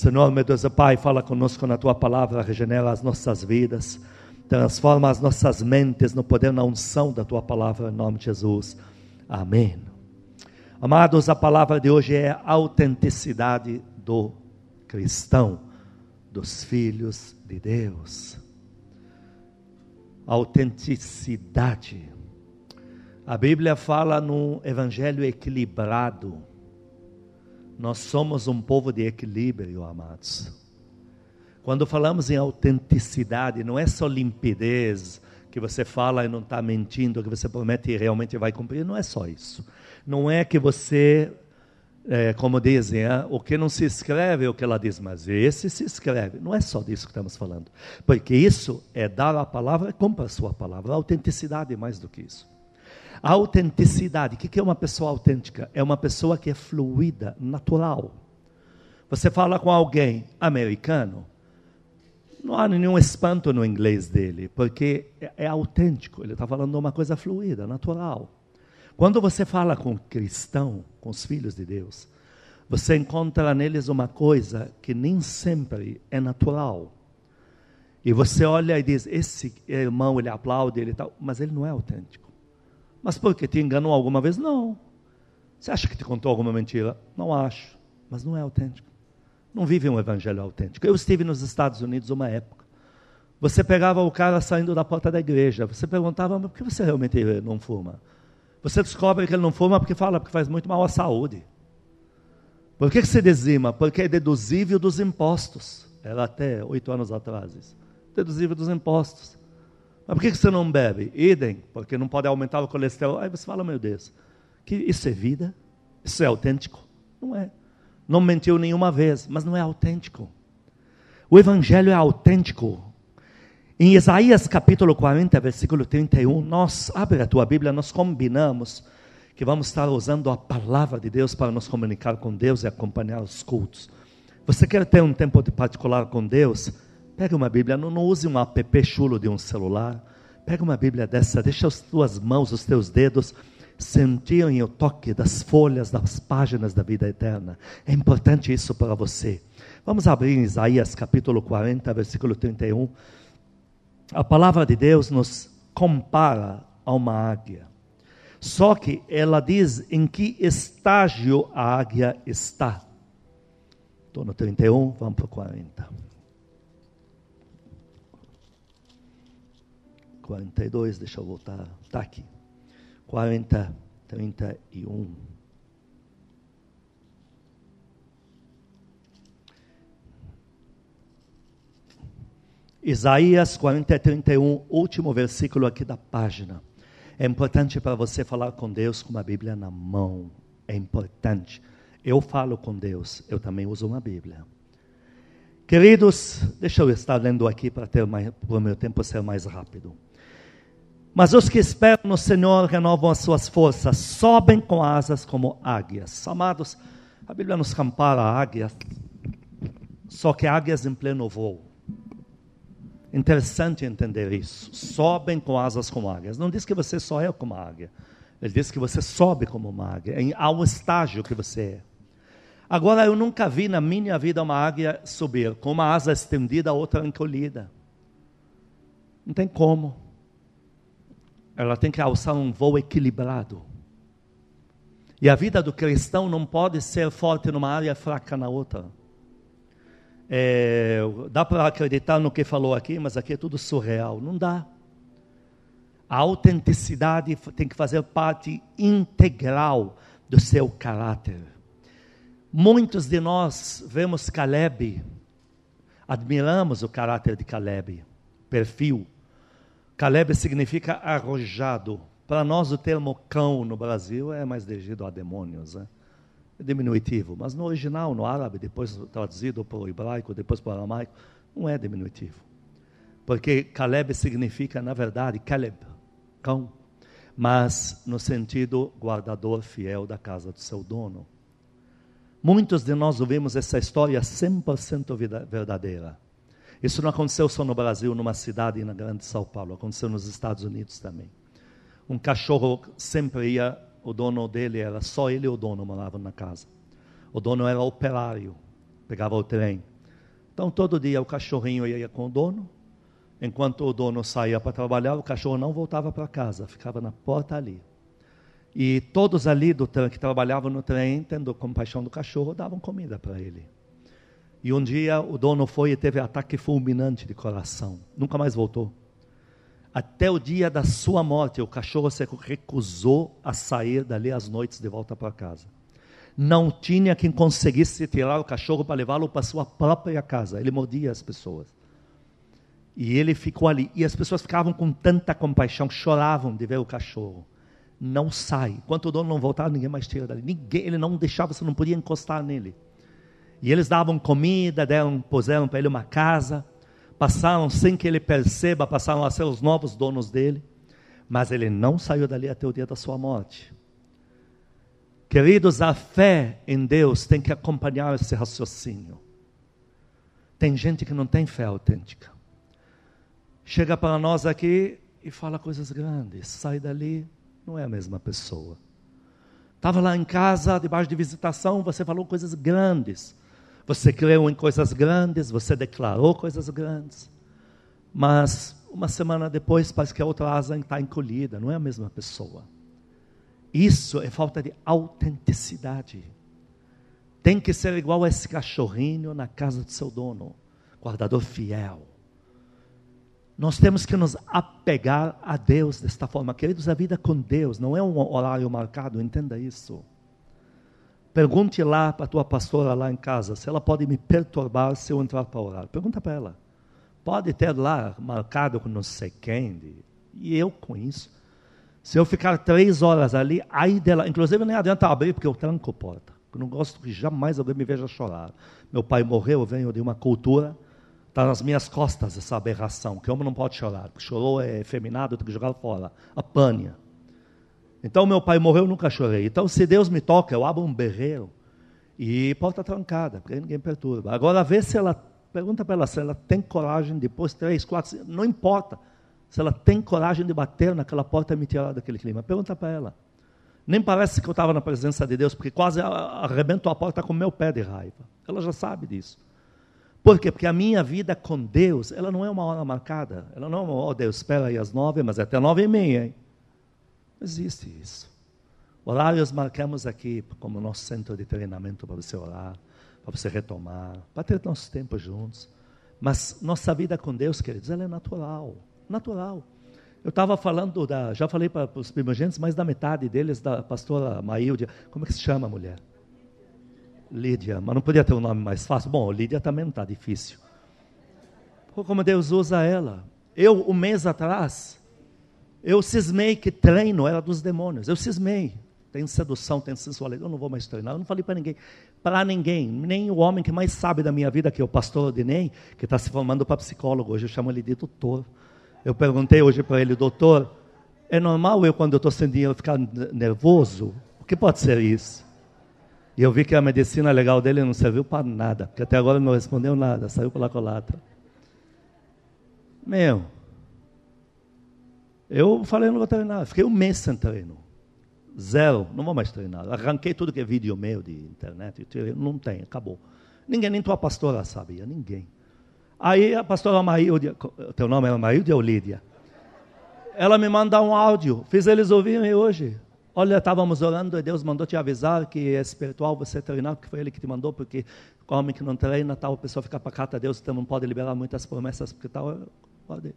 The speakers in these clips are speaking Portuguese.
Senhor, meu Deus Pai, fala conosco na tua palavra, regenera as nossas vidas, transforma as nossas mentes no poder, na unção da tua palavra, em nome de Jesus. Amém. Amados, a palavra de hoje é a autenticidade do cristão, dos filhos de Deus. Autenticidade. A Bíblia fala num evangelho equilibrado. Nós somos um povo de equilíbrio, amados. Quando falamos em autenticidade, não é só limpidez, que você fala e não está mentindo, que você promete e realmente vai cumprir, não é só isso. Não é que você, é, como dizem, é, o que não se escreve é o que ela diz, mas esse se escreve. Não é só disso que estamos falando. Porque isso é dar a palavra, compra a sua palavra. A autenticidade é mais do que isso. Autenticidade, o que é uma pessoa autêntica? É uma pessoa que é fluida, natural. Você fala com alguém americano, não há nenhum espanto no inglês dele, porque é, é autêntico, ele está falando uma coisa fluida, natural. Quando você fala com cristão, com os filhos de Deus, você encontra neles uma coisa que nem sempre é natural. E você olha e diz: esse irmão, ele aplaude, ele tal, mas ele não é autêntico. Mas por que te enganou alguma vez? Não. Você acha que te contou alguma mentira? Não acho, mas não é autêntico não vive um evangelho autêntico. Eu estive nos Estados Unidos uma época. Você pegava o cara saindo da porta da igreja, você perguntava, mas por que você realmente não fuma? Você descobre que ele não fuma porque fala, porque faz muito mal à saúde. Por que, que você dizima? Porque é deduzível dos impostos. Era até oito anos atrás isso. Deduzível dos impostos. Mas por que, você não bebe? Idem, porque não pode aumentar o colesterol. Aí você fala, meu Deus, que isso é vida? Isso é autêntico? Não é não mentiu nenhuma vez, mas não é autêntico. O evangelho é autêntico. Em Isaías capítulo 40, versículo 31, nós, abre a tua Bíblia, nós combinamos que vamos estar usando a palavra de Deus para nos comunicar com Deus e acompanhar os cultos. Você quer ter um tempo particular com Deus? Pega uma Bíblia, não, não use um app chulo de um celular. Pega uma Bíblia dessa, deixa as tuas mãos, os teus dedos sentiam o toque das folhas, das páginas da vida eterna. É importante isso para você. Vamos abrir em Isaías capítulo 40, versículo 31. A palavra de Deus nos compara a uma águia. Só que ela diz em que estágio a águia está. Estou no 31, vamos para o 40. 42, deixa eu voltar. Está aqui. 40, 31. Isaías 40, 31, último versículo aqui da página. É importante para você falar com Deus com uma Bíblia na mão. É importante. Eu falo com Deus, eu também uso uma Bíblia. Queridos, deixa eu estar lendo aqui para ter mais, para o meu tempo ser mais rápido. Mas os que esperam no Senhor renovam as suas forças, sobem com asas como águias. Amados, a Bíblia nos compara a águias, só que águias em pleno voo. Interessante entender isso. Sobem com asas como águias. Não diz que você só é como águia. Ele diz que você sobe como uma águia, em, ao estágio que você é. Agora, eu nunca vi na minha vida uma águia subir com uma asa estendida, a outra encolhida. Não tem como ela tem que alçar um voo equilibrado. E a vida do cristão não pode ser forte numa área e fraca na outra. É, dá para acreditar no que falou aqui, mas aqui é tudo surreal. Não dá. A autenticidade tem que fazer parte integral do seu caráter. Muitos de nós vemos Caleb, admiramos o caráter de Caleb, perfil, Caleb significa arrojado. Para nós, o termo cão no Brasil é mais dirigido a demônios, né? é diminutivo. Mas no original, no árabe, depois traduzido para o hebraico, depois para o aramaico, não é diminutivo. Porque Caleb significa, na verdade, Caleb, cão, mas no sentido guardador fiel da casa do seu dono. Muitos de nós ouvimos essa história 100% verdadeira. Isso não aconteceu só no Brasil, numa cidade na grande São Paulo, aconteceu nos Estados Unidos também. Um cachorro sempre ia, o dono dele era só ele e o dono moravam na casa. O dono era operário, pegava o trem. Então, todo dia o cachorrinho ia com o dono. Enquanto o dono saía para trabalhar, o cachorro não voltava para casa, ficava na porta ali. E todos ali do que trabalhavam no trem, tendo compaixão do cachorro, davam comida para ele. E um dia o dono foi e teve ataque fulminante de coração. Nunca mais voltou. Até o dia da sua morte, o cachorro se recusou a sair dali às noites de volta para casa. Não tinha quem conseguisse tirar o cachorro para levá-lo para sua própria casa. Ele mordia as pessoas. E ele ficou ali. E as pessoas ficavam com tanta compaixão, choravam de ver o cachorro não sai. Enquanto o dono não voltar, ninguém mais tira dali. Ninguém, ele não deixava, você não podia encostar nele. E eles davam comida, deram, puseram para ele uma casa, passaram sem que ele perceba, passaram a ser os novos donos dele, mas ele não saiu dali até o dia da sua morte. Queridos, a fé em Deus tem que acompanhar esse raciocínio. Tem gente que não tem fé autêntica. Chega para nós aqui e fala coisas grandes, sai dali, não é a mesma pessoa. Estava lá em casa, debaixo de visitação, você falou coisas grandes. Você creu em coisas grandes, você declarou coisas grandes. Mas uma semana depois parece que a outra asa está encolhida, não é a mesma pessoa. Isso é falta de autenticidade. Tem que ser igual a esse cachorrinho na casa do seu dono, guardador fiel. Nós temos que nos apegar a Deus desta forma. Queridos, a vida com Deus não é um horário marcado, entenda isso. Pergunte lá para a tua pastora lá em casa se ela pode me perturbar se eu entrar para orar. Pergunta para ela. Pode ter lá marcado com não sei quem. E eu com isso. Se eu ficar três horas ali, aí dela. Inclusive nem adianta abrir porque eu tranco a porta. Eu não gosto que jamais alguém me veja chorar. Meu pai morreu, eu venho de uma cultura Está nas minhas costas essa aberração, que homem não pode chorar, porque chorou é efeminado, tem que jogar fora. A pânia. Então, meu pai morreu, eu nunca chorei. Então, se Deus me toca, eu abro um berreiro e porta trancada, porque ninguém perturba. Agora, vê se ela, pergunta para ela se ela tem coragem, depois, três, quatro, não importa, se ela tem coragem de bater naquela porta e me tirar daquele clima. Pergunta para ela. Nem parece que eu estava na presença de Deus, porque quase arrebentou a porta com meu pé de raiva. Ela já sabe disso. Por quê? Porque a minha vida com Deus, ela não é uma hora marcada. Ela não é uma, oh Deus, espera aí às nove, mas é até nove e meia, hein? Existe isso. Horários marcamos aqui como nosso centro de treinamento para você orar, para você retomar, para ter nosso tempo juntos. Mas nossa vida com Deus, queridos, ela é natural. Natural. Eu estava falando, da, já falei para os primogênitos, mas da metade deles, da pastora Maíldia. Como é que se chama a mulher? Lídia, mas não podia ter um nome mais fácil? Bom, Lídia também não está difícil. Como Deus usa ela. Eu, um mês atrás, eu cismei que treino era dos demônios. Eu cismei. Tem sedução, tem sensualidade. Eu não vou mais treinar. Eu não falei para ninguém. Para ninguém. Nem o homem que mais sabe da minha vida, que é o pastor Odinei, que está se formando para psicólogo. Hoje eu chamo ele de doutor. Eu perguntei hoje para ele, doutor, é normal eu, quando eu estou sem dinheiro, ficar nervoso? O que pode ser isso? E eu vi que a medicina legal dele não serviu para nada, porque até agora não respondeu nada, saiu pela colatra. Meu, eu falei, não vou treinar. Fiquei um mês sem treino. Zero, não vou mais treinar. Arranquei tudo que é vídeo meu de internet, não tem, acabou. Ninguém, nem tua pastora sabia, ninguém. Aí a pastora Maíldia, teu nome é Maíldia ou Lídia? Ela me manda um áudio, fiz eles ouvirem hoje. Olha, estávamos orando e Deus mandou te avisar que é espiritual você treinar, que foi Ele que te mandou, porque homem que não treina, tal, a pessoa fica para cá, Deus então não pode liberar muitas promessas, porque tal, pode.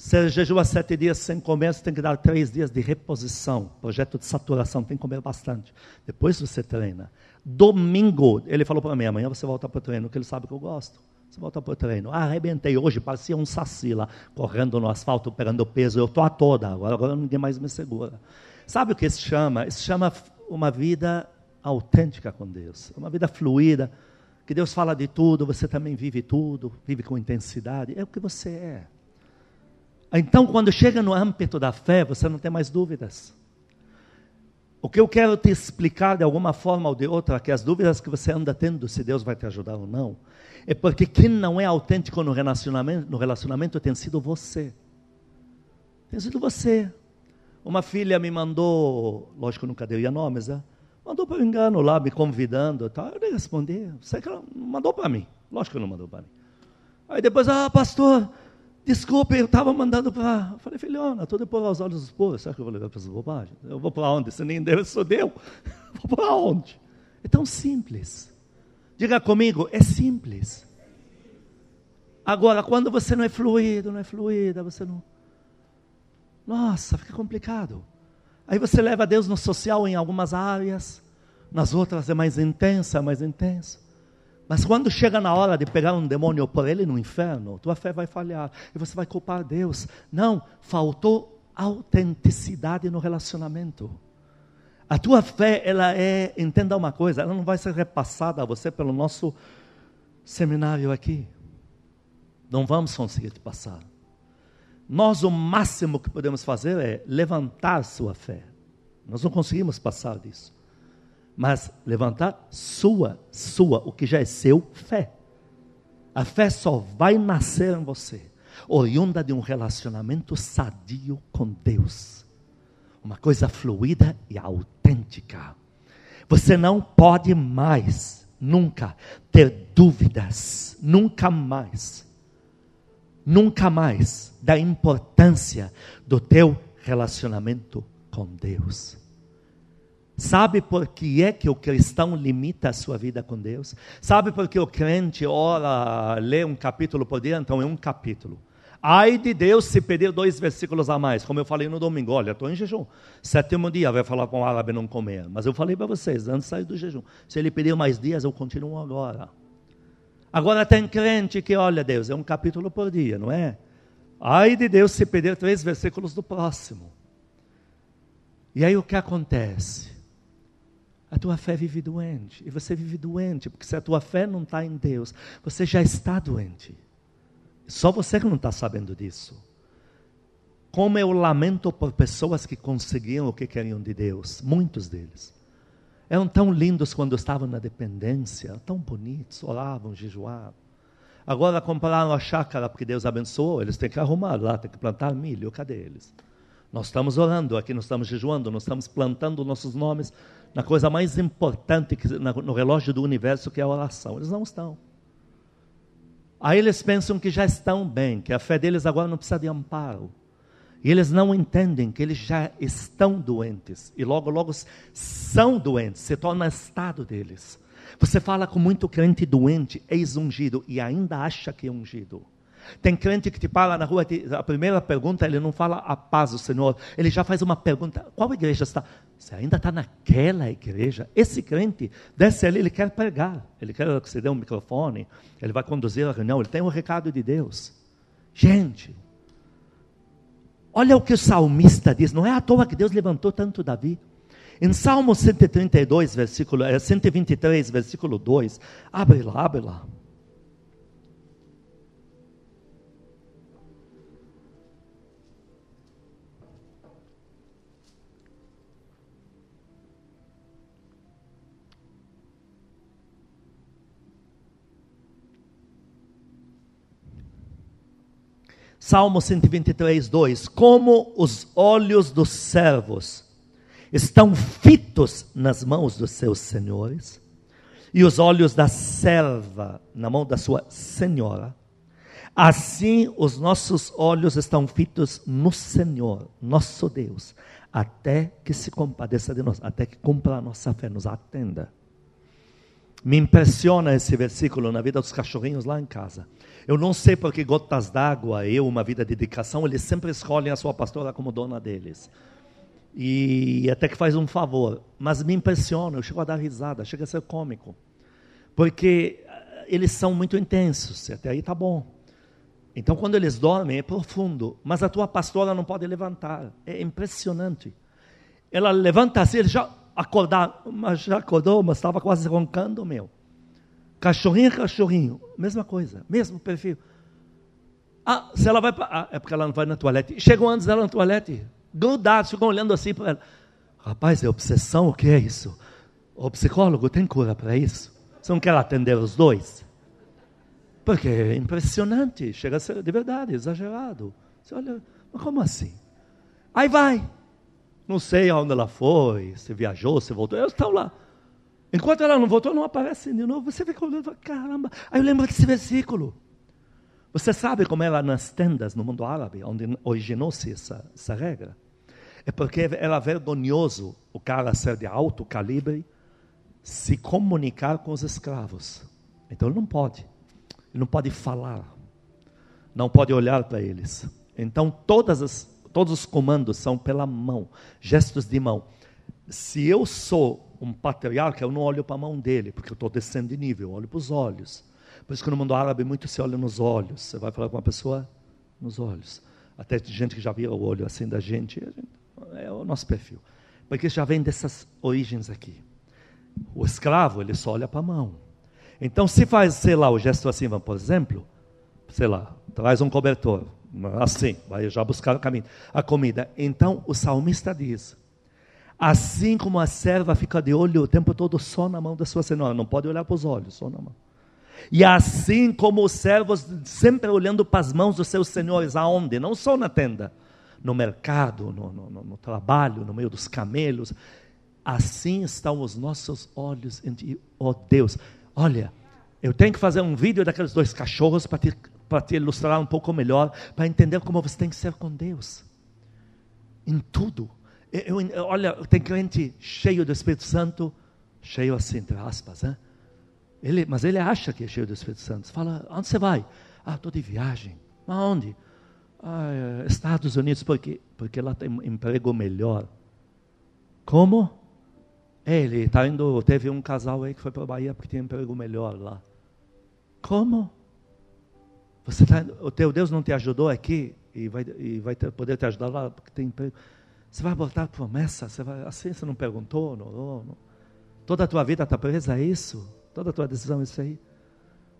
Se jejua sete dias sem comer, você tem que dar três dias de reposição, projeto de saturação, tem que comer bastante. Depois você treina. Domingo, ele falou para mim, amanhã você volta para o treino, que ele sabe que eu gosto. Você volta para o treino. Ah, arrebentei hoje, parecia um saci lá, correndo no asfalto, pegando peso. Eu estou a toda, agora, agora ninguém mais me segura. Sabe o que isso chama? Isso chama uma vida autêntica com Deus, uma vida fluida, que Deus fala de tudo, você também vive tudo, vive com intensidade, é o que você é. Então, quando chega no âmbito da fé, você não tem mais dúvidas. O que eu quero te explicar de alguma forma ou de outra, que as dúvidas que você anda tendo, se Deus vai te ajudar ou não, é porque quem não é autêntico no relacionamento, no relacionamento tem sido você. Tem sido você. Uma filha me mandou, lógico, nunca deu nomes, né? mandou por engano lá, me convidando. Tal. Eu nem respondi, sei que ela mandou para mim. Lógico que não mandou para mim. Aí depois, ah, pastor, desculpe, eu estava mandando para. Falei, filhona, estou depois aos olhos dos povos. Será que eu vou levar para essas bobagens? Eu vou para onde? Se nem Deus sou Deus. Vou para onde? É tão simples. Diga comigo, é simples. Agora, quando você não é fluido, não é fluida, você não. Nossa, fica complicado. Aí você leva Deus no social em algumas áreas, nas outras é mais intensa, mais intensa. Mas quando chega na hora de pegar um demônio por ele no inferno, tua fé vai falhar e você vai culpar Deus. Não, faltou autenticidade no relacionamento. A tua fé, ela é, entenda uma coisa, ela não vai ser repassada a você pelo nosso seminário aqui. Não vamos conseguir te passar. Nós, o máximo que podemos fazer é levantar sua fé. Nós não conseguimos passar disso. Mas levantar sua, sua, o que já é seu, fé. A fé só vai nascer em você, oriunda de um relacionamento sadio com Deus. Uma coisa fluida e autêntica. Você não pode mais, nunca, ter dúvidas, nunca mais nunca mais da importância do teu relacionamento com Deus. Sabe por que é que o cristão limita a sua vida com Deus? Sabe por que o crente ora, lê um capítulo por dia? Então é um capítulo. Ai de Deus se pedir dois versículos a mais, como eu falei no domingo. Olha, estou em jejum. Sétimo dia vai falar com o árabe não comer. Mas eu falei para vocês, antes de sair do jejum. Se ele pedir mais dias, eu continuo agora. Agora tem crente que, olha, Deus, é um capítulo por dia, não é? Ai de Deus se perder três versículos do próximo. E aí o que acontece? A tua fé vive doente. E você vive doente, porque se a tua fé não está em Deus, você já está doente. Só você que não está sabendo disso. Como eu lamento por pessoas que conseguiam o que queriam de Deus, muitos deles. Eram tão lindos quando estavam na dependência, tão bonitos, oravam, jejuavam. Agora compraram a chácara porque Deus abençoou, eles têm que arrumar lá, têm que plantar milho, cadê eles? Nós estamos orando aqui, nós estamos jejuando, nós estamos plantando nossos nomes na coisa mais importante que, no relógio do universo, que é a oração. Eles não estão. Aí eles pensam que já estão bem, que a fé deles agora não precisa de amparo. E eles não entendem que eles já estão doentes. E logo, logo são doentes, se torna estado deles. Você fala com muito crente doente, ex-ungido, e ainda acha que é ungido. Tem crente que te para na rua, a primeira pergunta, ele não fala a paz do Senhor, ele já faz uma pergunta: qual igreja está? Você ainda está naquela igreja? Esse crente desce ali, ele quer pregar, ele quer que você dê um microfone, ele vai conduzir a reunião, ele tem um recado de Deus. Gente, Olha o que o salmista diz, não é à toa que Deus levantou tanto Davi. Em Salmo 132, versículo, 123, eh, versículo 2, abre lá, abre lá. Salmo 123, 2: Como os olhos dos servos estão fitos nas mãos dos seus senhores, e os olhos da serva na mão da sua senhora, assim os nossos olhos estão fitos no Senhor, nosso Deus, até que se compadeça de nós, até que cumpra a nossa fé, nos atenda. Me impressiona esse versículo na vida dos cachorrinhos lá em casa. Eu não sei porque Gotas d'Água, eu, uma vida de dedicação, eles sempre escolhem a sua pastora como dona deles. E até que faz um favor. Mas me impressiona, eu chego a dar risada, chega a ser cômico. Porque eh, eles são muito intensos, até aí tá bom. Então quando eles dormem é profundo, mas a tua pastora não pode levantar. É impressionante. Ela levanta assim, ele já acordar, mas já acordou, mas estava quase roncando, meu. Cachorrinho é cachorrinho, mesma coisa, mesmo perfil. Ah, se ela vai para. Ah, é porque ela não vai na toalete. Chegam antes dela na toalete, grudados, ficam olhando assim para ela. Rapaz, é obsessão, o que é isso? O psicólogo tem cura para isso? Você não quer atender os dois? Porque é impressionante, chega a ser de verdade, exagerado. Você olha, mas como assim? Aí vai, não sei aonde ela foi, se viajou, se voltou. Eu estava lá. Enquanto ela não voltou, não aparece de novo. Você fica olhando, caramba. Aí eu lembro desse versículo. Você sabe como era nas tendas no mundo árabe, onde originou-se essa, essa regra? É porque era vergonhoso o cara ser de alto calibre se comunicar com os escravos. Então ele não pode. Ele não pode falar. Não pode olhar para eles. Então as, todos os comandos são pela mão, gestos de mão. Se eu sou um patriarca, eu não olho para a mão dele, porque eu estou descendo de nível, eu olho para os olhos. Por isso que no mundo árabe muito se olha nos olhos. Você vai falar com uma pessoa nos olhos. Até gente que já vira o olho assim da gente, é o nosso perfil. Porque já vem dessas origens aqui. O escravo, ele só olha para a mão. Então, se faz, sei lá, o gesto assim, por exemplo, sei lá, traz um cobertor, assim, vai já buscar o caminho, a comida. Então, o salmista diz: assim como a serva fica de olho o tempo todo só na mão da sua senhora, não pode olhar para os olhos, só na mão. E assim como os servos sempre olhando para as mãos dos seus senhores, aonde? Não só na tenda, no mercado, no, no, no trabalho, no meio dos camelos. Assim estão os nossos olhos em ti, oh Deus. Olha, eu tenho que fazer um vídeo daqueles dois cachorros para te, para te ilustrar um pouco melhor, para entender como você tem que ser com Deus. Em tudo. Eu, eu, olha, tem crente cheio do Espírito Santo, cheio assim, entre aspas, né? Ele, mas ele acha que é cheio do Espírito Santo. Fala, onde você vai? Ah, estou de viagem. Aonde? Ah, é, Estados Unidos, porque, porque lá tem emprego melhor. Como? Ele está indo, teve um casal aí que foi para a Bahia porque tinha emprego melhor lá. Como? Você tá, o teu Deus não te ajudou aqui e vai, e vai ter, poder te ajudar lá porque tem emprego. Você vai botar promessa? Você vai, assim você não perguntou? Não, não. Toda a tua vida está presa a isso? Toda a tua decisão é isso aí?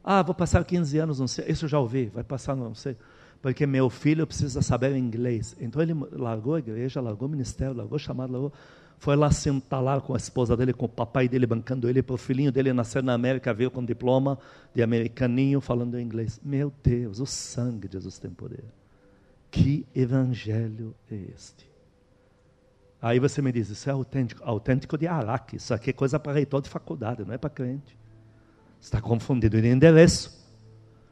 Ah, vou passar 15 anos, não sei. Isso eu já ouvi, vai passar, não sei. Porque meu filho precisa saber inglês. Então ele largou a igreja, largou o ministério, largou o chamado, largou foi lá sentar lá com a esposa dele, com o papai dele bancando ele, para o filhinho dele nascer na América, veio com diploma de americaninho falando inglês. Meu Deus, o sangue de Jesus tem poder. Que evangelho é este? Aí você me diz, isso é autêntico, autêntico de Araque, isso aqui é coisa para reitor de faculdade, não é para crente. Está confundido de endereço.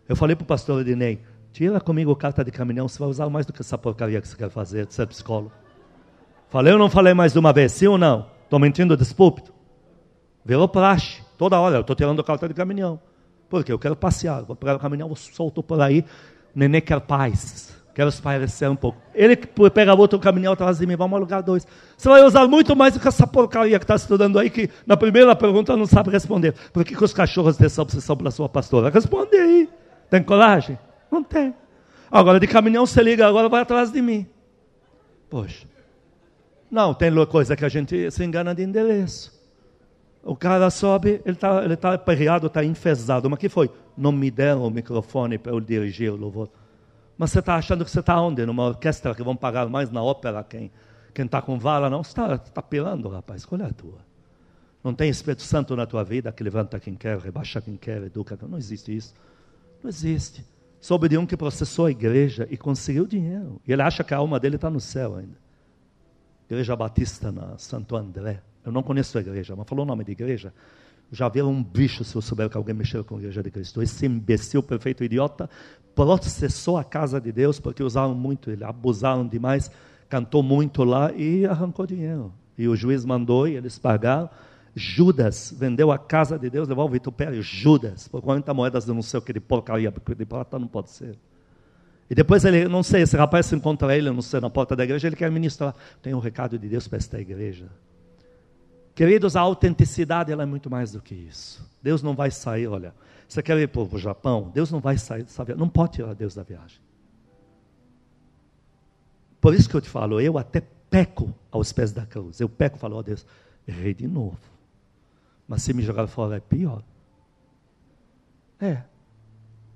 Eu falei para o pastor Ednei, tira comigo carta de caminhão, você vai usar mais do que essa porcaria que você quer fazer, de ser psicólogo. Falei ou não falei mais de uma vez? Sim ou não? Estou mentindo desse púlpito? Virou praxe. Toda hora eu estou tirando carta de caminhão. Porque eu quero passear. Vou pegar o caminhão, vou solto por aí. Nenê quer paz. Quero espairecer um pouco. Ele pega outro caminhão atrás de mim, vamos alugar dois. Você vai usar muito mais do que essa porcaria que está estudando aí, que na primeira pergunta não sabe responder. Por que, que os cachorros têm essa obsessão pela sua pastora? Responde aí. Tem coragem? Não tem. Agora de caminhão você liga, agora vai atrás de mim. Poxa. Não, tem coisa que a gente se engana de endereço. O cara sobe, ele está ele tá aperreado, está enfesado. Mas que foi? Não me deram o microfone para eu dirigir o louvor. Mas você está achando que você está onde? Numa orquestra que vão pagar mais na ópera quem quem está com vara? Não, você está tá pirando, rapaz. Escolha a tua. Não tem Espírito Santo na tua vida que levanta quem quer, rebaixa quem quer, educa. Não existe isso. Não existe. Soube de um que processou a igreja e conseguiu dinheiro. E ele acha que a alma dele está no céu ainda. Igreja Batista na Santo André. Eu não conheço a igreja, mas falou o nome da igreja. Já viram um bicho se eu souber que alguém mexeu com a igreja de Cristo. Esse imbecil, perfeito idiota, processou a casa de Deus porque usaram muito ele, abusaram demais, cantou muito lá e arrancou dinheiro. E o juiz mandou e eles pagaram. Judas vendeu a casa de Deus, levou o vitupério. Judas, por 40 moedas de não sei o que de porcaria, porque de prata não pode ser. E depois ele, não sei, esse rapaz se encontra ele, não sei, na porta da igreja, ele quer ministrar. Tem um recado de Deus para esta igreja. Queridos, a autenticidade ela é muito mais do que isso. Deus não vai sair, olha, você quer ir para o Japão? Deus não vai sair dessa viagem, não pode tirar Deus da viagem. Por isso que eu te falo, eu até peco aos pés da cruz. Eu peco e falo, ó oh, Deus, errei de novo. Mas se me jogar fora é pior. É,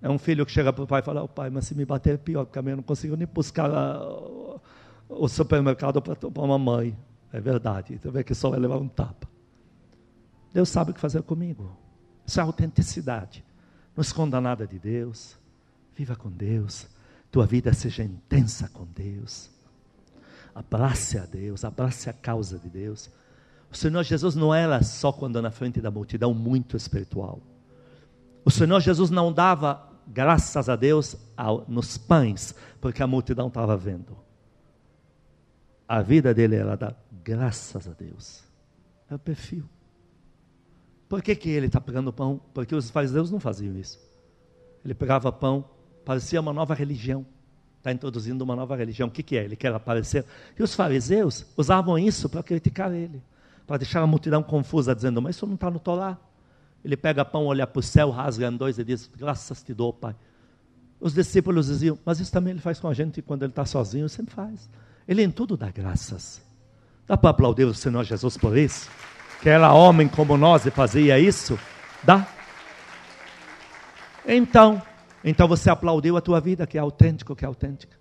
é um filho que chega para o pai e fala, oh, pai, mas se me bater é pior, porque a mãe não consigo nem buscar a, o supermercado para a mamãe. É verdade. Você vê que só vai levar um tapa. Deus sabe o que fazer comigo. Isso é autenticidade. Não esconda nada de Deus. Viva com Deus. Tua vida seja intensa com Deus. Abrace a Deus, abrace a causa de Deus. O Senhor Jesus não era só quando na frente da multidão muito espiritual. O Senhor Jesus não dava graças a Deus nos pães, porque a multidão estava vendo. A vida dele era dar graças a Deus. É o perfil. Por que, que ele está pegando pão? Porque os fariseus não faziam isso. Ele pegava pão, parecia uma nova religião. Está introduzindo uma nova religião. O que, que é? Ele quer aparecer. E os fariseus usavam isso para criticar ele, para deixar a multidão confusa, dizendo: Mas isso não está no Torá. Ele pega pão, olha para o céu, rasga em dois e diz: Graças te dou, Pai. Os discípulos diziam: Mas isso também ele faz com a gente quando ele está sozinho, sempre faz. Ele em tudo dá graças. Dá para aplaudir o Senhor Jesus por isso? Que era homem como nós e fazia isso? Dá. Então, então você aplaudiu a tua vida, que é autêntico, que é autêntica.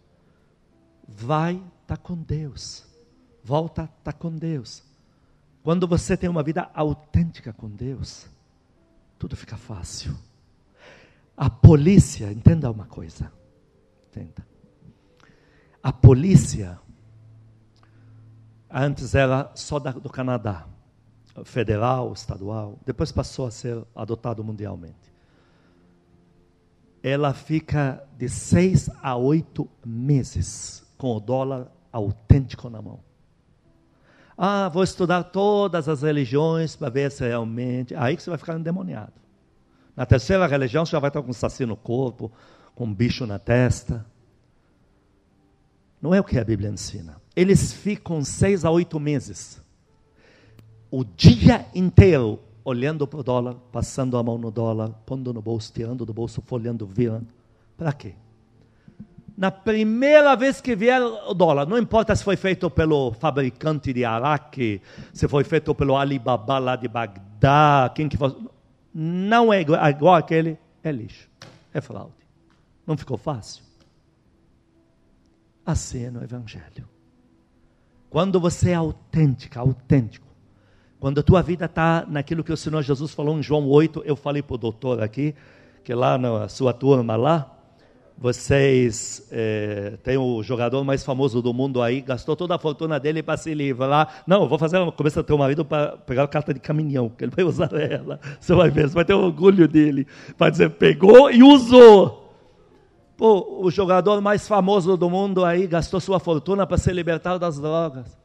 Vai, está com Deus. Volta, está com Deus. Quando você tem uma vida autêntica com Deus, tudo fica fácil. A polícia, entenda uma coisa. Entenda. A polícia, antes era só da, do Canadá, federal, estadual, depois passou a ser adotado mundialmente. Ela fica de seis a oito meses com o dólar autêntico na mão. Ah, vou estudar todas as religiões para ver se realmente. Aí que você vai ficar endemoniado. Na terceira religião, você já vai estar com um saci no corpo, com um bicho na testa. Não é o que a Bíblia ensina. Eles ficam seis a oito meses, o dia inteiro, olhando para o dólar, passando a mão no dólar, pondo no bolso, tirando do bolso, folhando, virando. Para quê? na primeira vez que vier o dólar, não importa se foi feito pelo fabricante de Araque, se foi feito pelo Alibaba lá de Bagdá, quem que fosse, não é igual, igual aquele, é lixo, é fraude. Não ficou fácil? Assim é no Evangelho. Quando você é autêntica, autêntico, quando a tua vida está naquilo que o Senhor Jesus falou em João 8, eu falei para o doutor aqui, que lá na sua turma lá, vocês é, têm o jogador mais famoso do mundo aí, gastou toda a fortuna dele para se livrar. Não, vou fazer uma começa a ter um marido para pegar a carta de caminhão, que ele vai usar ela. Você vai ver, você vai ter orgulho dele. Para dizer, pegou e usou. Pô, o jogador mais famoso do mundo aí gastou sua fortuna para se libertar das drogas.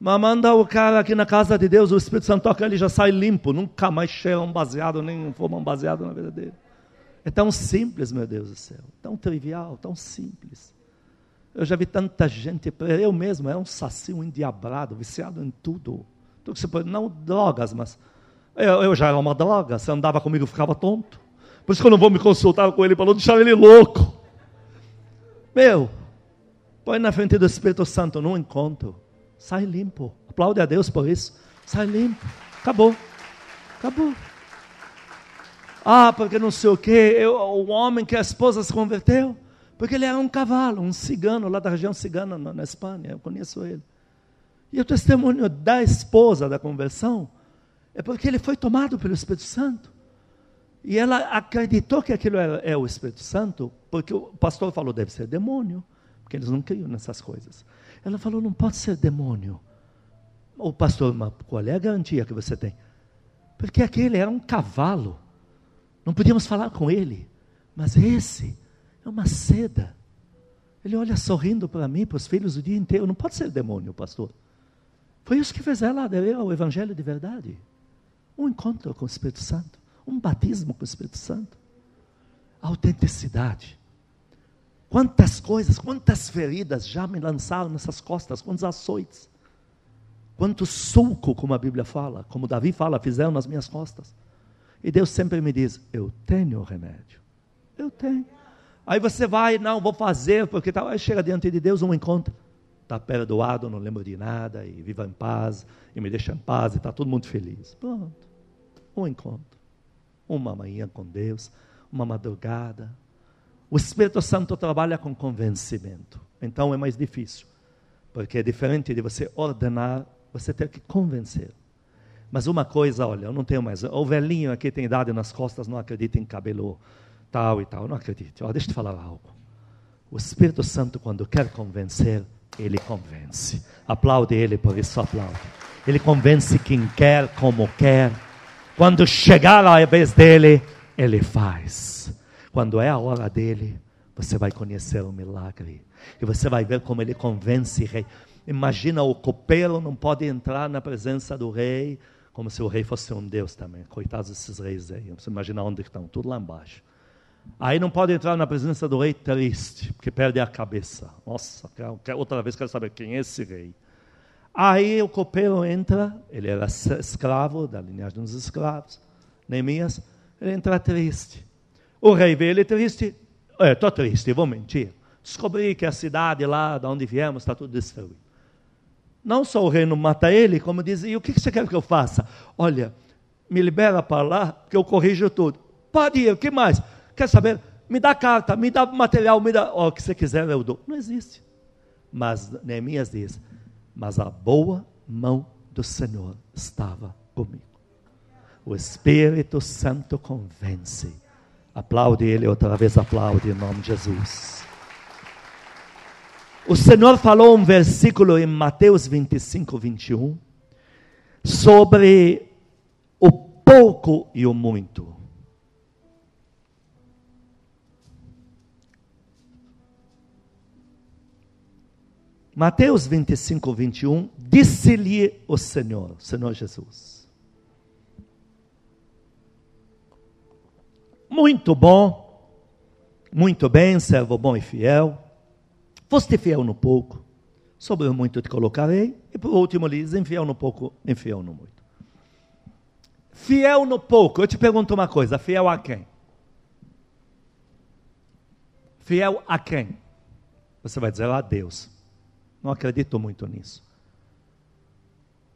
Mas manda o cara aqui na casa de Deus, o Espírito Santo toca, ele já sai limpo, nunca mais cheira um baseado, nem fuma um baseado na vida dele. É tão simples, meu Deus do céu. Tão trivial, tão simples. Eu já vi tanta gente, eu mesmo era um saci, um endiabrado, viciado em tudo. tudo que você não drogas, mas eu, eu, já era uma droga. Você andava comigo, ficava tonto. Por isso que eu não vou me consultar com ele para não deixar ele louco. Meu, põe na frente do Espírito Santo num encontro. Sai limpo. Aplaude a Deus por isso. Sai limpo. Acabou. Acabou. Ah, porque não sei o quê, eu, o homem que a esposa se converteu, porque ele era um cavalo, um cigano lá da região cigana na, na Espanha, eu conheço ele. E o testemunho da esposa da conversão é porque ele foi tomado pelo Espírito Santo. E ela acreditou que aquilo era, é o Espírito Santo, porque o pastor falou, deve ser demônio, porque eles não criam nessas coisas. Ela falou, não pode ser demônio. O pastor, mas qual é a garantia que você tem? Porque aquele era um cavalo. Não podíamos falar com ele. Mas esse é uma seda. Ele olha sorrindo para mim, para os filhos o dia inteiro. Não pode ser demônio, pastor. Foi isso que fez ela aderir ao Evangelho de verdade. Um encontro com o Espírito Santo. Um batismo com o Espírito Santo. autenticidade. Quantas coisas, quantas feridas já me lançaram nessas costas, quantos açoites. Quanto sulco, como a Bíblia fala, como Davi fala, fizeram nas minhas costas. E Deus sempre me diz: Eu tenho o remédio. Eu tenho. Aí você vai, não, vou fazer, porque tal. Aí chega diante de Deus, um encontro. Está perdoado, não lembro de nada, e viva em paz, e me deixa em paz, e está todo mundo feliz. Pronto. Um encontro. Uma manhã com Deus, uma madrugada. O Espírito Santo trabalha com convencimento. Então é mais difícil. Porque é diferente de você ordenar, você ter que convencer. Mas uma coisa, olha, eu não tenho mais. O velhinho aqui tem idade nas costas, não acredita em cabelo tal e tal. Não acredito. Olha, deixa eu te falar algo. O Espírito Santo, quando quer convencer, ele convence. Aplaude ele, por isso aplaude. Ele convence quem quer, como quer. Quando chegar a vez dele, ele faz. Quando é a hora dele, você vai conhecer o milagre. E você vai ver como ele convence rei. Imagina o copeiro não pode entrar na presença do rei, como se o rei fosse um deus também. Coitados desses reis aí. Você imagina onde estão, tudo lá embaixo. Aí não pode entrar na presença do rei triste, porque perde a cabeça. Nossa, outra vez quero saber quem é esse rei. Aí o copeiro entra, ele era escravo da linhagem dos escravos. Neemias, ele entra triste. O rei vê ele triste. Estou triste, vou mentir. Descobri que a cidade lá, de onde viemos, está tudo destruído. Não só o rei não mata ele, como dizia, e o que você quer que eu faça? Olha, me libera para lá, que eu corrijo tudo. Pode ir, o que mais? Quer saber? Me dá carta, me dá material, me dá. O que você quiser, eu dou. Não existe. Mas Neemias diz: Mas a boa mão do Senhor estava comigo. O Espírito Santo convence. Aplaude ele outra vez, aplaude em nome de Jesus. O Senhor falou um versículo em Mateus 25, 21 sobre o pouco e o muito. Mateus 25, 21, disse-lhe o Senhor, o Senhor Jesus. Muito bom, muito bem, servo bom e fiel. Foste fiel no pouco, sobre o muito te colocarei. E por último, lhe diz: infiel no pouco, infiel no muito. Fiel no pouco, eu te pergunto uma coisa: fiel a quem? Fiel a quem? Você vai dizer a Deus. Não acredito muito nisso.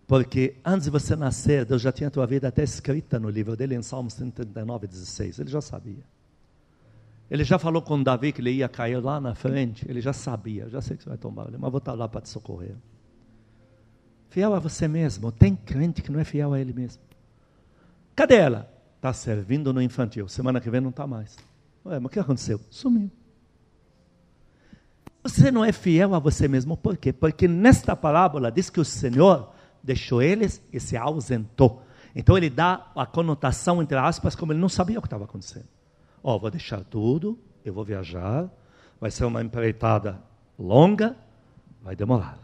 Porque antes de você nascer, Deus já tinha a tua vida até escrita no livro dele, em Salmos 139, 16. Ele já sabia. Ele já falou com Davi que ele ia cair lá na frente. Ele já sabia. Já sei que você vai tomar, mas vou estar lá para te socorrer. Fiel a você mesmo. Tem crente que não é fiel a ele mesmo. Cadê ela? Está servindo no infantil. Semana que vem não está mais. Ué, mas o que aconteceu? Sumiu. Você não é fiel a você mesmo, por quê? Porque nesta parábola diz que o Senhor deixou eles e se ausentou. Então ele dá a conotação, entre aspas, como ele não sabia o que estava acontecendo. Ó, oh, vou deixar tudo, eu vou viajar, vai ser uma empreitada longa, vai demorar.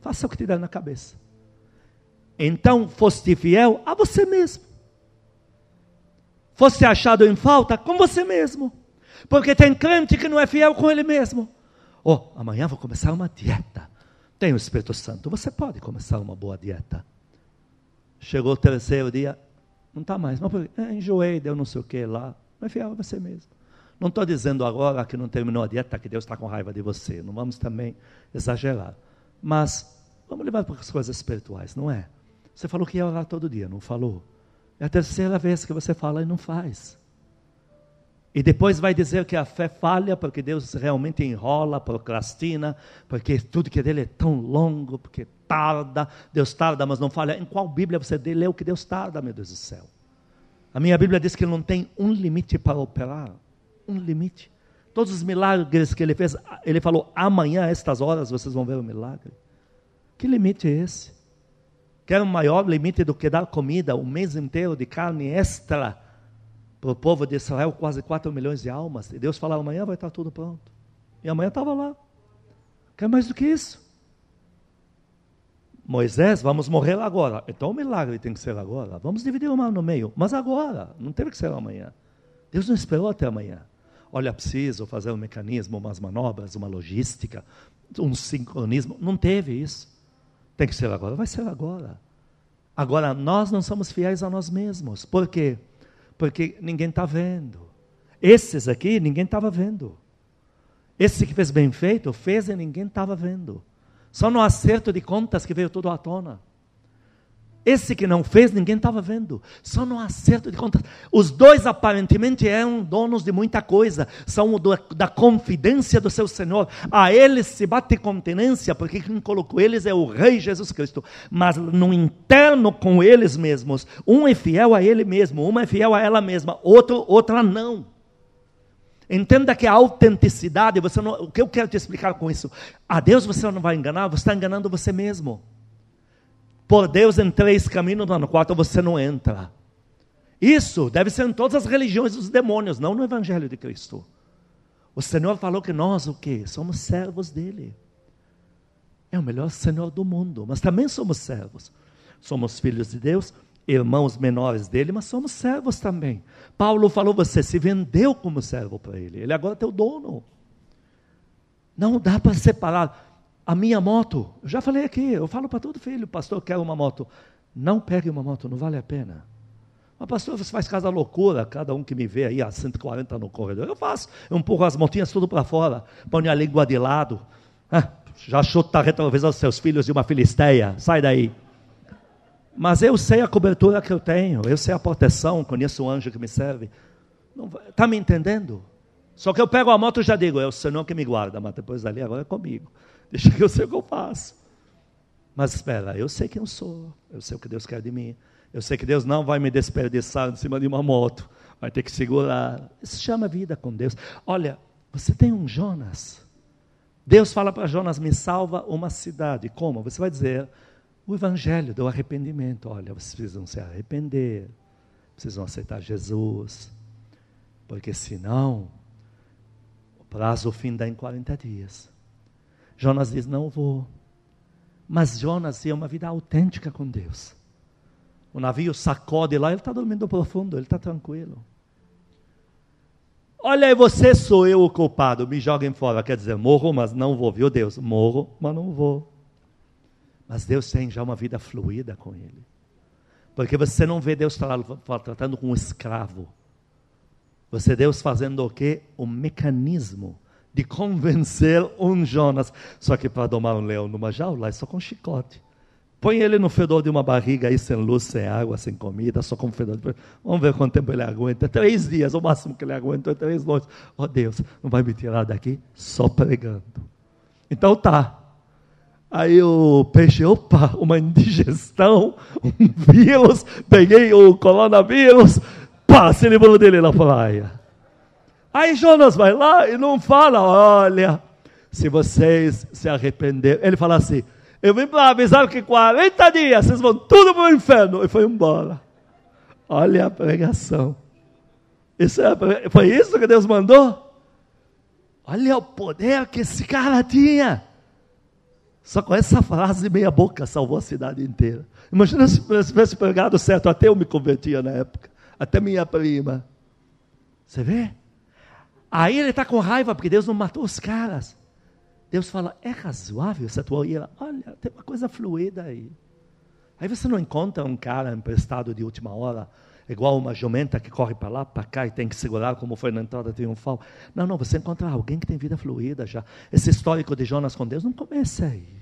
Faça o que te der na cabeça. Então, foste fiel a você mesmo. Foste achado em falta com você mesmo. Porque tem crente que não é fiel com ele mesmo. Oh, amanhã vou começar uma dieta. Tem o Espírito Santo, você pode começar uma boa dieta. Chegou o terceiro dia, não está mais. Mas é, enjoei, deu não sei o que lá. Não é fiel a você mesmo. Não estou dizendo agora que não terminou a dieta, que Deus está com raiva de você. Não vamos também exagerar. Mas vamos levar para as coisas espirituais, não é? Você falou que ia orar todo dia, não falou? É a terceira vez que você fala e não faz. E depois vai dizer que a fé falha porque Deus realmente enrola, procrastina, porque tudo que é dele é tão longo, porque tarda, Deus tarda, mas não falha. Em qual Bíblia você leu que Deus tarda, meu Deus do céu? A minha Bíblia diz que ele não tem um limite para operar. Um limite. Todos os milagres que ele fez, ele falou: amanhã, a estas horas, vocês vão ver o milagre. Que limite é esse? Quer um maior limite do que dar comida um mês inteiro de carne extra para o povo de Israel, quase 4 milhões de almas. E Deus falou: amanhã vai estar tudo pronto. E amanhã estava lá. Quer mais do que isso? Moisés, vamos morrer agora. Então o milagre tem que ser agora. Vamos dividir o mar no meio. Mas agora, não teve que ser amanhã. Deus não esperou até amanhã. Olha, preciso fazer um mecanismo, umas manobras, uma logística, um sincronismo. Não teve isso. Tem que ser agora. Vai ser agora. Agora, nós não somos fiéis a nós mesmos. Por quê? Porque ninguém está vendo. Esses aqui, ninguém estava vendo. Esse que fez bem feito, fez e ninguém estava vendo. Só no acerto de contas que veio tudo à tona. Esse que não fez, ninguém estava vendo. Só no acerto de contas. Os dois aparentemente eram donos de muita coisa. São do, da confidência do seu Senhor. A eles se bate continência, porque quem colocou eles é o Rei Jesus Cristo. Mas no interno com eles mesmos, um é fiel a ele mesmo, uma é fiel a ela mesma, outro, outra não. Entenda que a autenticidade, você não, o que eu quero te explicar com isso? A Deus você não vai enganar, você está enganando você mesmo. Por Deus em três caminhos, no quarto você não entra. Isso deve ser em todas as religiões dos demônios, não no Evangelho de Cristo. O Senhor falou que nós, o quê? Somos servos dele. É o melhor Senhor do mundo, mas também somos servos. Somos filhos de Deus, irmãos menores dele, mas somos servos também. Paulo falou: você se vendeu como servo para ele, ele agora é teu dono. Não dá para separar. A minha moto, eu já falei aqui, eu falo para todo filho, pastor, quero uma moto. Não pegue uma moto, não vale a pena. Mas, pastor, você faz cada loucura, cada um que me vê aí a 140 no corredor. Eu faço, eu empurro as montinhas tudo para fora, ponho a língua de lado. Ah, já chuta aos seus filhos de uma filisteia, sai daí. Mas eu sei a cobertura que eu tenho, eu sei a proteção, conheço o anjo que me serve. Está me entendendo? Só que eu pego a moto e já digo, é o Senhor que me guarda, mas depois dali agora é comigo. Deixa que eu sei o que eu faço. Mas espera, eu sei quem eu sou, eu sei o que Deus quer de mim. Eu sei que Deus não vai me desperdiçar em cima de uma moto, vai ter que segurar. Isso chama vida com Deus. Olha, você tem um Jonas. Deus fala para Jonas: me salva uma cidade. Como? Você vai dizer: o evangelho do arrependimento. Olha, vocês precisam se arrepender, precisam aceitar Jesus, porque senão o prazo finda em 40 dias. Jonas diz: Não vou. Mas Jonas tinha uma vida autêntica com Deus. O navio sacode lá, ele está dormindo profundo, ele está tranquilo. Olha aí, você sou eu o culpado, me joguem fora. Quer dizer, morro, mas não vou, viu Deus? Morro, mas não vou. Mas Deus tem já uma vida fluida com ele. Porque você não vê Deus tratando com um escravo. Você Deus fazendo o quê? O mecanismo de convencer um Jonas. Só que para domar um leão numa jaula é só com chicote. Põe ele no fedor de uma barriga aí, sem luz, sem água, sem comida, só com fedor. Vamos ver quanto tempo ele aguenta. Três dias, o máximo que ele aguentou é três noites. Oh Deus, não vai me tirar daqui? Só pregando. Então tá. Aí o peixe, opa, uma indigestão, um vírus, peguei o coronavírus, pá, se livrou dele na praia. Aí Jonas vai lá e não fala, olha, se vocês se arrependerem, ele fala assim, eu vim para avisar que 40 dias vocês vão tudo para o inferno, e foi embora. Olha a pregação. Isso é, foi isso que Deus mandou? Olha o poder que esse cara tinha. Só com essa frase meia boca salvou a cidade inteira. Imagina se tivesse pregado certo, até eu me convertia na época, até minha prima. Você vê? Aí ele está com raiva porque Deus não matou os caras. Deus fala, é razoável essa tua ira? Olha, tem uma coisa fluida aí. Aí você não encontra um cara emprestado de última hora igual uma jumenta que corre para lá, para cá e tem que segurar, como foi na entrada triunfal. Não, não, você encontra alguém que tem vida fluida já. Esse histórico de Jonas com Deus não começa aí.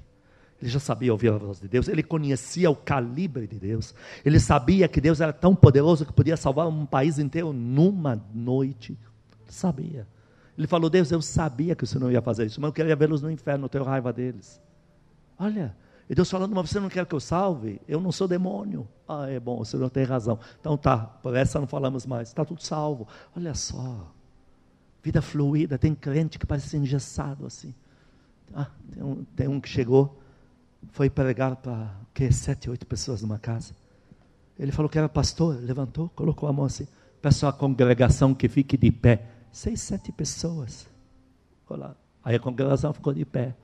Ele já sabia ouvir a voz de Deus, ele conhecia o calibre de Deus, ele sabia que Deus era tão poderoso que podia salvar um país inteiro numa noite. Sabia. Ele falou: Deus, eu sabia que o Senhor ia fazer isso, mas eu queria vê-los no inferno, eu tenho raiva deles. Olha, e Deus falando, mas você não quer que eu salve? Eu não sou demônio. Ah, é bom, o senhor tem razão. Então tá, por essa não falamos mais. Está tudo salvo. Olha só. Vida fluida, tem crente que parece engessado assim. Ah, tem um, tem um que chegou, foi pregar para que sete, oito pessoas numa casa. Ele falou que era pastor, levantou, colocou a mão assim. Peço à congregação que fique de pé. Seis, sete pessoas. Aí a congregação ficou de pé.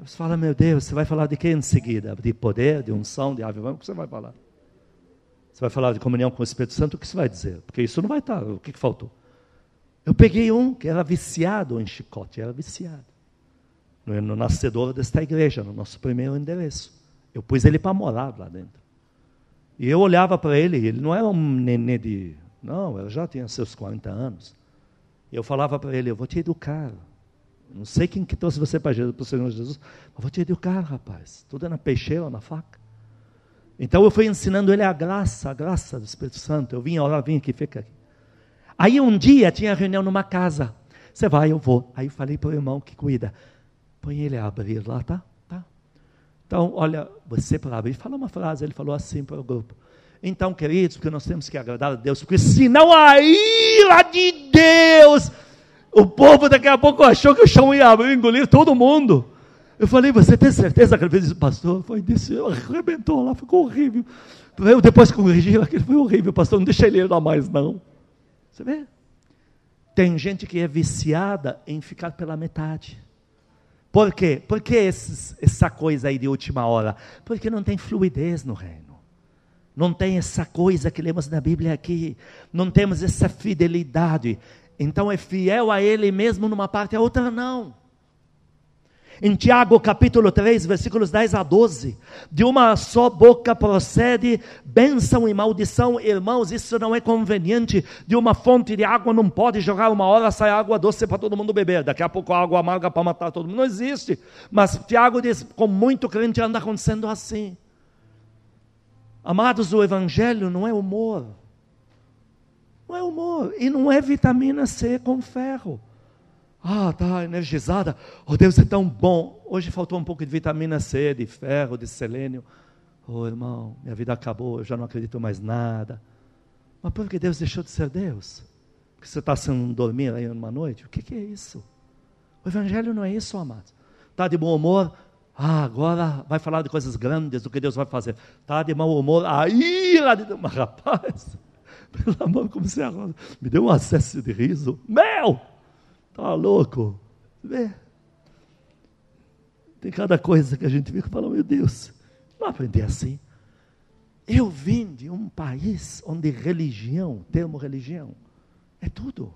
Você fala, meu Deus, você vai falar de quem em seguida? De poder, de unção, de avivamento? O que você vai falar? Você vai falar de comunhão com o Espírito Santo? O que você vai dizer? Porque isso não vai estar. O que, que faltou? Eu peguei um que era viciado em chicote, era viciado. No, no nascedor desta igreja, no nosso primeiro endereço. Eu pus ele para morar lá dentro. E eu olhava para ele, ele não era um nenê de. Não, ele já tinha seus 40 anos. Eu falava para ele: Eu vou te educar. Não sei quem que trouxe você para o Senhor Jesus, mas vou te educar, rapaz. Tudo é na peixeira, na faca. Então eu fui ensinando ele a graça, a graça do Espírito Santo. Eu vinha orar, vinha aqui, fica aqui. Aí um dia tinha reunião numa casa. Você vai, eu vou. Aí eu falei para o irmão que cuida. Põe ele a abrir lá, tá? Tá. Então, olha, você para abrir, fala uma frase. Ele falou assim para o grupo. Então, queridos, porque nós temos que agradar a Deus, porque senão a ira de Deus, o povo daqui a pouco achou que o chão ia engolir todo mundo. Eu falei, você tem certeza que ele fez isso, pastor? Foi disse, arrebentou lá, ficou horrível. Eu depois corrigi, aquilo foi horrível, pastor, não deixa ele lá mais não. Você vê? Tem gente que é viciada em ficar pela metade. Por quê? Por que esses, essa coisa aí de última hora? Porque não tem fluidez no reino. Não tem essa coisa que lemos na Bíblia aqui. Não temos essa fidelidade. Então é fiel a Ele mesmo numa parte, a outra não. Em Tiago capítulo 3, versículos 10 a 12, de uma só boca procede bênção e maldição, irmãos, isso não é conveniente. De uma fonte de água não pode jogar uma hora, sai água doce para todo mundo beber, daqui a pouco água amarga para matar todo mundo, não existe. Mas Tiago diz: com muito crente anda acontecendo assim. Amados, o Evangelho não é humor, não é humor, e não é vitamina C com ferro. Ah, está energizada. Oh, Deus é tão bom. Hoje faltou um pouco de vitamina C, de ferro, de selênio. Oh, irmão, minha vida acabou, eu já não acredito mais nada. Mas por que Deus deixou de ser Deus? Porque você está sem dormir aí numa noite? O que, que é isso? O Evangelho não é isso, amados. Está de bom humor? Ah, agora vai falar de coisas grandes, do que Deus vai fazer. Está de mau humor? A ira de. Mas, rapaz, pelo amor, como você agora me deu um acesso de riso. Meu! Está louco? Vê? Tem cada coisa que a gente fica falando, meu Deus, não aprender assim. Eu vim de um país onde religião, termo religião, é tudo.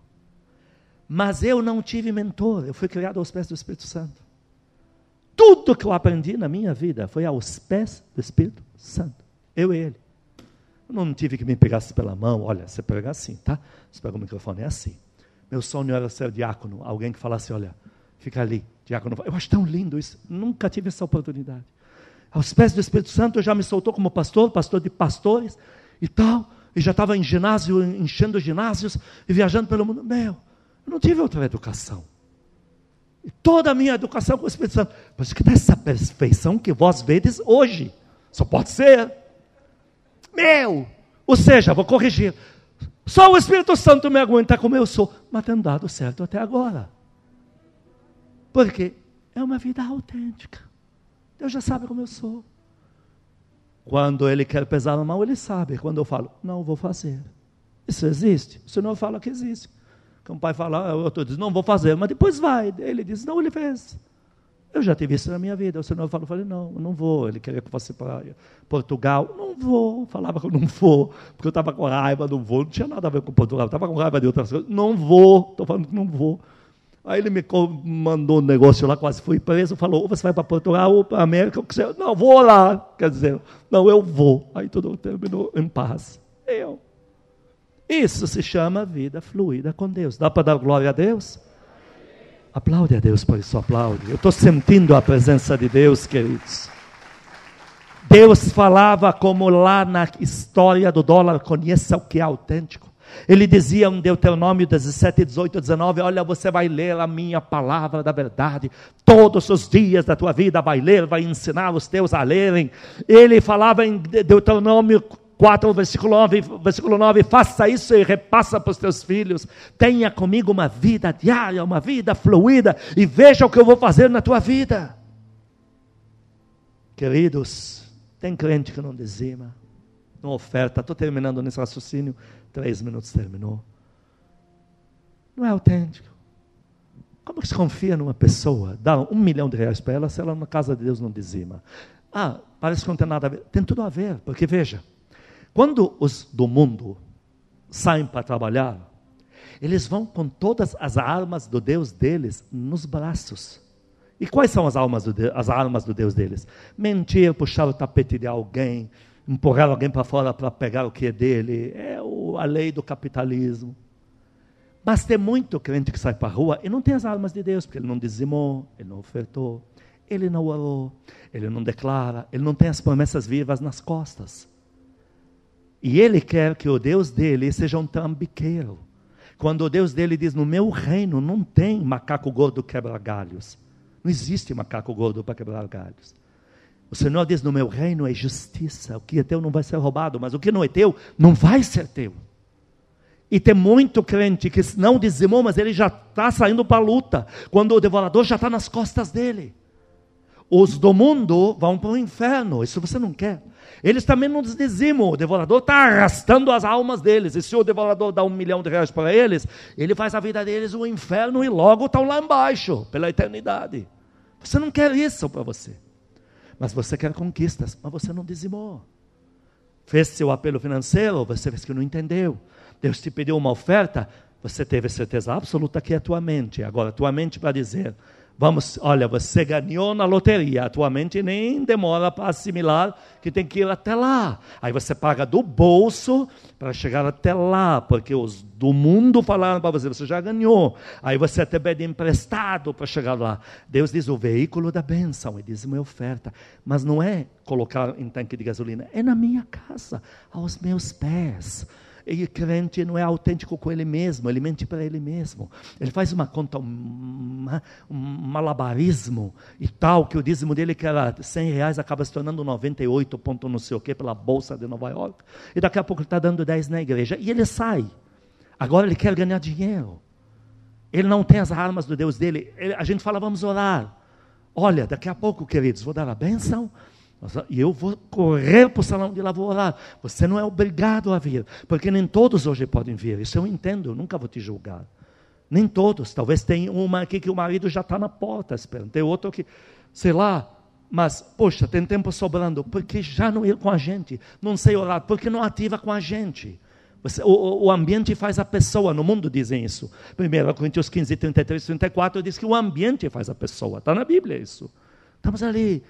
Mas eu não tive mentor, eu fui criado aos pés do Espírito Santo. Tudo que eu aprendi na minha vida foi aos pés do Espírito Santo. Eu e ele. Eu não tive que me pegasse pela mão, olha, você pega assim, tá? Você pega o microfone, é assim. Meu sonho era ser diácono, alguém que falasse: olha, fica ali, diácono. Eu acho tão lindo isso, nunca tive essa oportunidade. Aos pés do Espírito Santo, já me soltou como pastor, pastor de pastores e tal, e já estava em ginásio, enchendo ginásios e viajando pelo mundo. Meu, eu não tive outra educação. E toda a minha educação com o Espírito Santo. Mas que dessa perfeição que vós vedes hoje. Só pode ser. Meu! Ou seja, vou corrigir. Só o Espírito Santo me aguenta como eu sou, mas tem dado certo até agora. Porque é uma vida autêntica. Deus já sabe como eu sou. Quando Ele quer pesar a mão, Ele sabe. Quando eu falo, não vou fazer. Isso existe? O Senhor fala que existe. Quando o pai fala, o outro diz, não vou fazer, mas depois vai. Ele diz, não, ele fez. Eu já tive isso na minha vida. O Senhor falou, eu falei, não, eu não vou. Ele queria que eu fosse para Portugal. Não vou. Falava que eu não vou, porque eu estava com raiva, não vou. Não tinha nada a ver com Portugal. Estava com raiva de outras coisas. Não vou. Estou falando que não vou. Aí ele me mandou um negócio lá, quase fui preso. Falou, ou você vai para Portugal ou para América. Ou você... Não, vou lá. Quer dizer, não, eu vou. Aí tudo terminou em paz. Eu. Isso se chama vida fluida com Deus. Dá para dar glória a Deus? Aplaude a Deus por isso, aplaude. Eu estou sentindo a presença de Deus, queridos. Deus falava como lá na história do dólar, conheça o que é autêntico. Ele dizia em Deuteronômio 17, 18, 19: Olha, você vai ler a minha palavra da verdade, todos os dias da tua vida vai ler, vai ensinar os teus a lerem. Ele falava em Deuteronômio 4, versículo 9, versículo 9, faça isso e repassa para os teus filhos. Tenha comigo uma vida diária, uma vida fluida, e veja o que eu vou fazer na tua vida. Queridos, tem crente que não dizima, não oferta. Estou terminando nesse raciocínio, três minutos terminou. Não é autêntico. Como que se confia numa pessoa? Dá um milhão de reais para ela se ela na casa de Deus não dizima. Ah, parece que não tem nada a ver. Tem tudo a ver, porque veja, quando os do mundo saem para trabalhar, eles vão com todas as armas do Deus deles nos braços. E quais são as, almas do as armas do Deus deles? Mentir, puxar o tapete de alguém, empurrar alguém para fora para pegar o que é dele. É o, a lei do capitalismo. Mas tem muito crente que sai para a rua e não tem as armas de Deus, porque ele não dizimou, ele não ofertou, ele não orou, ele não declara, ele não tem as promessas vivas nas costas. E ele quer que o Deus dele seja um trambiqueiro. Quando o Deus dele diz: No meu reino não tem macaco gordo quebra galhos. Não existe macaco gordo para quebrar galhos. O Senhor diz: No meu reino é justiça. O que é teu não vai ser roubado, mas o que não é teu não vai ser teu. E tem muito crente que não dizimou, mas ele já está saindo para a luta, quando o devorador já está nas costas dele. Os do mundo vão para o inferno, isso você não quer. Eles também não dizimam, o devorador está arrastando as almas deles. E se o devorador dá um milhão de reais para eles, ele faz a vida deles um inferno e logo estão lá embaixo, pela eternidade. Você não quer isso para você. Mas você quer conquistas, mas você não dizimou. Fez seu apelo financeiro, você fez que não entendeu. Deus te pediu uma oferta, você teve certeza absoluta que é a tua mente. Agora, tua mente para dizer, vamos, olha, você ganhou na loteria, a tua mente nem demora para assimilar que tem que ir até lá. Aí você paga do bolso para chegar até lá, porque os do mundo falaram para você, você já ganhou. Aí você até pede emprestado para chegar lá. Deus diz o veículo da bênção, e diz uma oferta. Mas não é colocar em tanque de gasolina, é na minha casa, aos meus pés. E o crente não é autêntico com ele mesmo, ele mente para ele mesmo. Ele faz uma conta, um, um malabarismo e tal, que o dízimo dele, que era 100 reais, acaba se tornando 98 ponto não sei o que pela Bolsa de Nova York. E daqui a pouco ele está dando 10 na igreja. E ele sai. Agora ele quer ganhar dinheiro. Ele não tem as armas do Deus dele. Ele, a gente fala, vamos orar. Olha, daqui a pouco, queridos, vou dar a bênção e eu vou correr para o salão de lá, vou orar. Você não é obrigado a vir, porque nem todos hoje podem vir. Isso eu entendo, eu nunca vou te julgar. Nem todos. Talvez tenha uma aqui que o marido já está na porta esperando. Tem outro que, sei lá, mas, poxa, tem tempo sobrando. Porque já não ir com a gente. Não sei orar, porque não ativa com a gente. Você, o, o, ambiente faz a pessoa, no mundo dizem isso. 1 Coríntios 15, 33, 34 diz que o ambiente faz a pessoa. Está na Bíblia isso. Estamos ali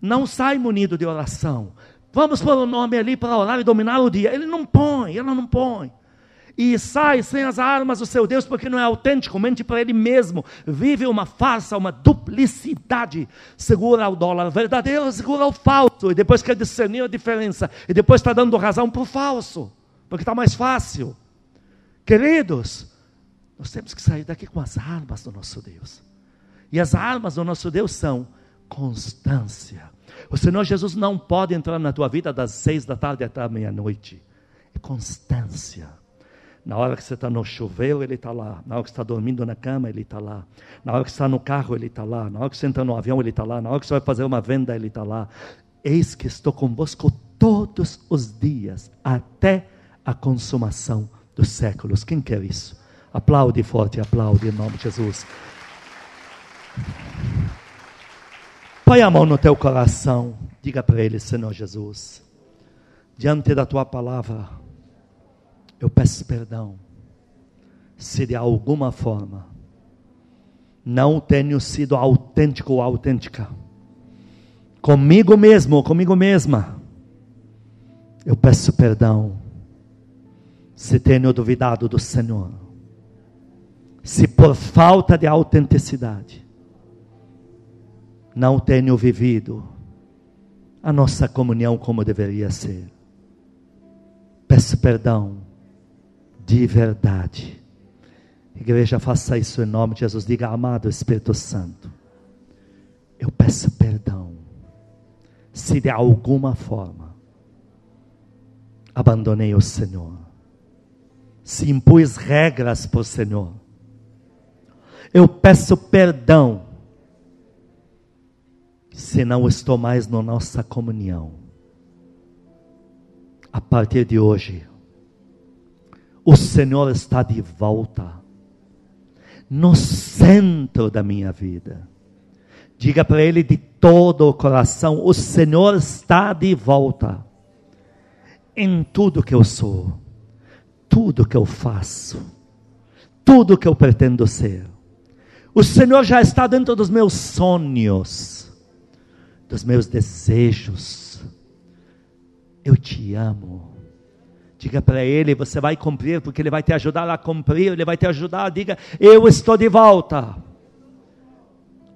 não sai munido de oração. Vamos pôr o nome ali para orar e dominar o dia. Ele não põe, ela não põe. E sai sem as armas do seu Deus, porque não é autêntico, mente para ele mesmo. Vive uma farsa, uma duplicidade. Segura o dólar verdadeiro, segura o falso. E depois quer discernir a diferença. E depois está dando razão para o falso, porque está mais fácil. Queridos, nós temos que sair daqui com as armas do nosso Deus. E as armas do nosso Deus são constância. O Senhor Jesus não pode entrar na tua vida das seis da tarde até a meia-noite. É constância. Na hora que você está no chuveiro, Ele está lá. Na hora que está dormindo na cama, Ele está lá. Na hora que está no carro, Ele está lá. Na hora que você entra no avião, Ele está lá. Na hora que você vai fazer uma venda, Ele está lá. Eis que estou convosco todos os dias, até a consumação dos séculos. Quem quer isso? Aplaude forte, aplaude em nome de Jesus. Põe a mão no teu coração. Diga para ele, Senhor Jesus, diante da tua palavra, eu peço perdão. Se de alguma forma não tenho sido autêntico ou autêntica, comigo mesmo comigo mesma, eu peço perdão. Se tenho duvidado do Senhor, se por falta de autenticidade, não tenho vivido a nossa comunhão como deveria ser. Peço perdão de verdade. Igreja, faça isso em nome de Jesus. Diga, amado Espírito Santo, eu peço perdão. Se de alguma forma abandonei o Senhor, se impus regras para o Senhor, eu peço perdão se não estou mais na nossa comunhão. A partir de hoje, o Senhor está de volta no centro da minha vida. Diga para Ele de todo o coração: o Senhor está de volta em tudo que eu sou, tudo que eu faço, tudo que eu pretendo ser. O Senhor já está dentro dos meus sonhos dos meus desejos. Eu te amo. Diga para Ele, você vai cumprir, porque Ele vai te ajudar a cumprir, Ele vai te ajudar. Diga, eu estou de volta.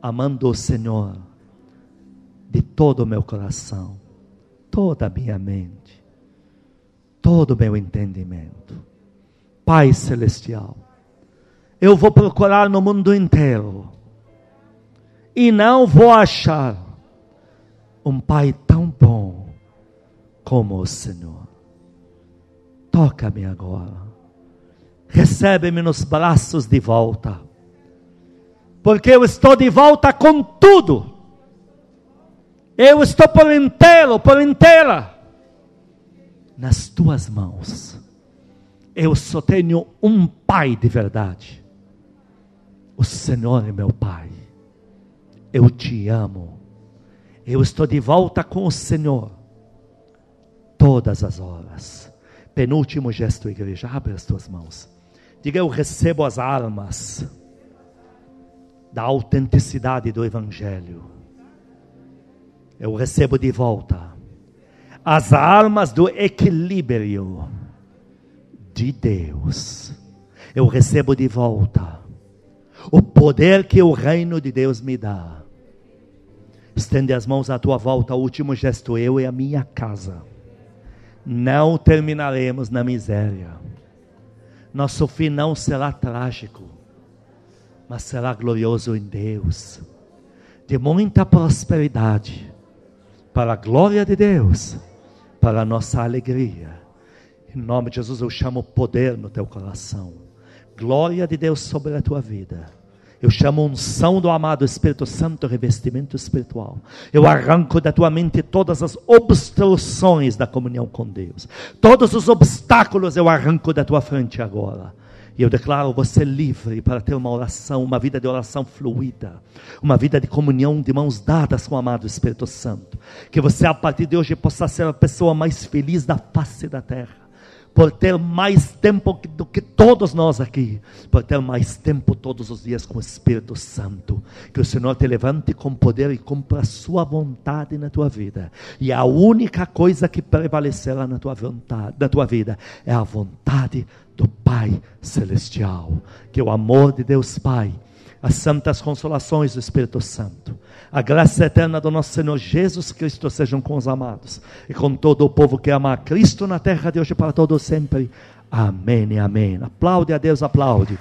Amando o Senhor de todo o meu coração, toda a minha mente, todo o meu entendimento. Pai Celestial, eu vou procurar no mundo inteiro e não vou achar um Pai tão bom como o Senhor. Toca-me agora. Recebe-me nos braços de volta. Porque eu estou de volta com tudo. Eu estou por inteiro, por inteira nas tuas mãos. Eu só tenho um Pai de verdade. O Senhor é meu Pai. Eu te amo. Eu estou de volta com o Senhor todas as horas. Penúltimo gesto, igreja, abre as tuas mãos. Diga: Eu recebo as armas da autenticidade do Evangelho. Eu recebo de volta as armas do equilíbrio de Deus. Eu recebo de volta o poder que o reino de Deus me dá. Estende as mãos à tua volta, último gesto, eu e a minha casa. Não terminaremos na miséria. Nosso fim não será trágico, mas será glorioso em Deus. De muita prosperidade, para a glória de Deus, para a nossa alegria. Em nome de Jesus, eu chamo poder no teu coração, glória de Deus sobre a tua vida eu chamo unção do amado Espírito Santo, revestimento espiritual. Eu arranco da tua mente todas as obstruções da comunhão com Deus. Todos os obstáculos eu arranco da tua frente agora. E eu declaro você livre para ter uma oração, uma vida de oração fluida, uma vida de comunhão de mãos dadas com o amado Espírito Santo. Que você, a partir de hoje, possa ser a pessoa mais feliz da face da terra por ter mais tempo do que todos nós aqui, por ter mais tempo todos os dias com o Espírito Santo. Que o Senhor te levante com poder e cumpra a sua vontade na tua vida. E a única coisa que prevalecerá na tua vontade, na tua vida, é a vontade do Pai celestial. Que o amor de Deus Pai as santas consolações do Espírito Santo, a graça eterna do nosso Senhor Jesus Cristo sejam com os amados e com todo o povo que ama a Cristo na terra de hoje para todo sempre. Amém amém. Aplaude a Deus, aplaude.